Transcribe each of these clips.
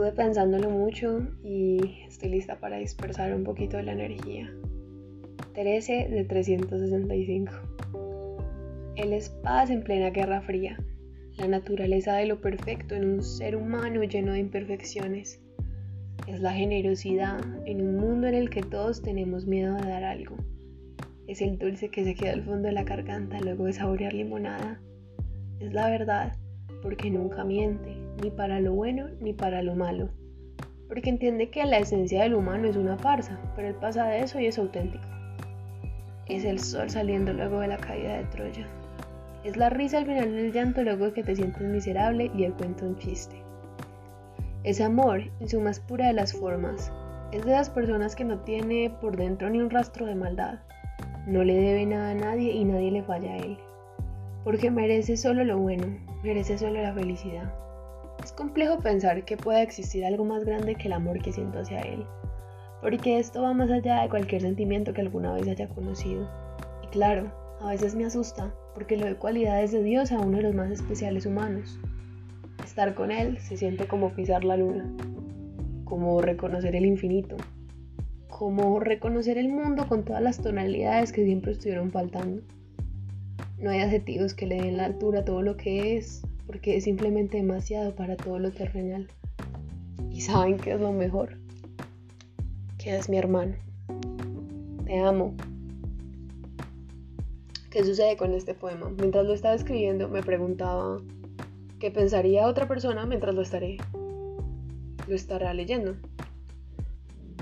Estuve pensándolo mucho y estoy lista para dispersar un poquito de la energía. 13 de 365. Él es paz en plena guerra fría, la naturaleza de lo perfecto en un ser humano lleno de imperfecciones. Es la generosidad en un mundo en el que todos tenemos miedo de dar algo. Es el dulce que se queda al fondo de la garganta luego de saborear limonada. Es la verdad porque nunca miente, ni para lo bueno ni para lo malo, porque entiende que la esencia del humano es una farsa, pero él pasa de eso y es auténtico. Es el sol saliendo luego de la caída de Troya. Es la risa al final del llanto luego de que te sientes miserable y el cuento un chiste. Es amor en su más pura de las formas. Es de las personas que no tiene por dentro ni un rastro de maldad. No le debe nada a nadie y nadie le falla a él. Porque merece solo lo bueno, merece solo la felicidad. Es complejo pensar que pueda existir algo más grande que el amor que siento hacia él, porque esto va más allá de cualquier sentimiento que alguna vez haya conocido. Y claro, a veces me asusta, porque lo de cualidades de Dios a uno de los más especiales humanos. Estar con Él se siente como pisar la luna, como reconocer el infinito, como reconocer el mundo con todas las tonalidades que siempre estuvieron faltando. No hay adjetivos que le den la altura a todo lo que es, porque es simplemente demasiado para todo lo terrenal. Y saben que es lo mejor, que es mi hermano. Te amo. ¿Qué sucede con este poema? Mientras lo estaba escribiendo me preguntaba qué pensaría otra persona mientras lo estaré lo estará leyendo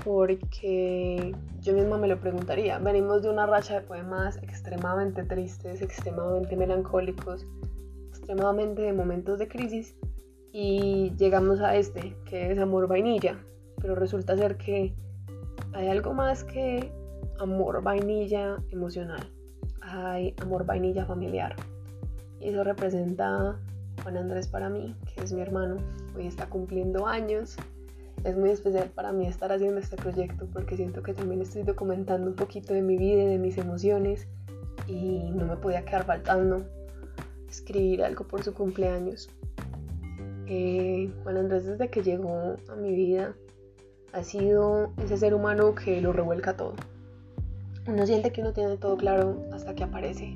porque yo misma me lo preguntaría. Venimos de una racha de poemas extremadamente tristes, extremadamente melancólicos, extremadamente de momentos de crisis y llegamos a este, que es amor vainilla. Pero resulta ser que hay algo más que amor vainilla emocional. Hay amor vainilla familiar. Y eso representa Juan Andrés para mí, que es mi hermano. Hoy está cumpliendo años es muy especial para mí estar haciendo este proyecto porque siento que también estoy documentando un poquito de mi vida y de mis emociones y no me podía quedar faltando escribir algo por su cumpleaños. Eh, Juan Andrés desde que llegó a mi vida ha sido ese ser humano que lo revuelca todo. Uno siente que uno tiene todo claro hasta que aparece,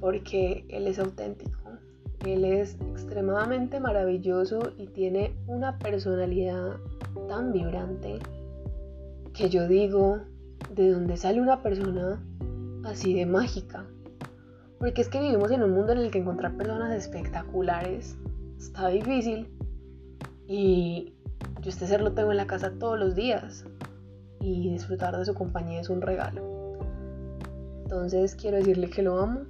porque él es auténtico él es extremadamente maravilloso y tiene una personalidad tan vibrante que yo digo, ¿de dónde sale una persona así de mágica? Porque es que vivimos en un mundo en el que encontrar personas espectaculares está difícil y yo este ser lo tengo en la casa todos los días y disfrutar de su compañía es un regalo. Entonces quiero decirle que lo amo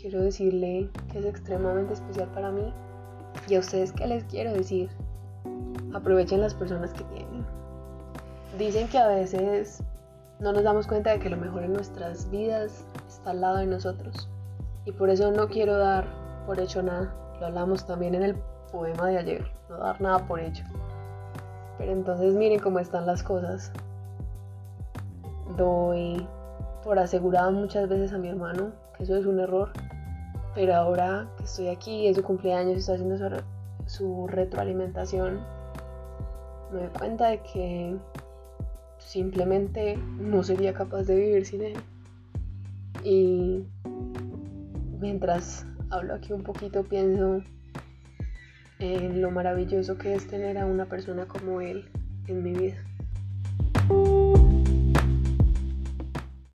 quiero decirle que es extremadamente especial para mí. Y a ustedes, ¿qué les quiero decir? Aprovechen las personas que tienen. Dicen que a veces no nos damos cuenta de que lo mejor en nuestras vidas está al lado de nosotros. Y por eso no quiero dar por hecho nada. Lo hablamos también en el poema de ayer. No dar nada por hecho. Pero entonces miren cómo están las cosas. Doy por asegurado muchas veces a mi hermano que eso es un error. Pero ahora que estoy aquí, es su cumpleaños y estoy haciendo su, retroalimentación, me doy cuenta de que simplemente no sería capaz de vivir sin él. Y mientras hablo aquí un poquito, pienso en lo maravilloso que es tener a una persona como él en mi vida.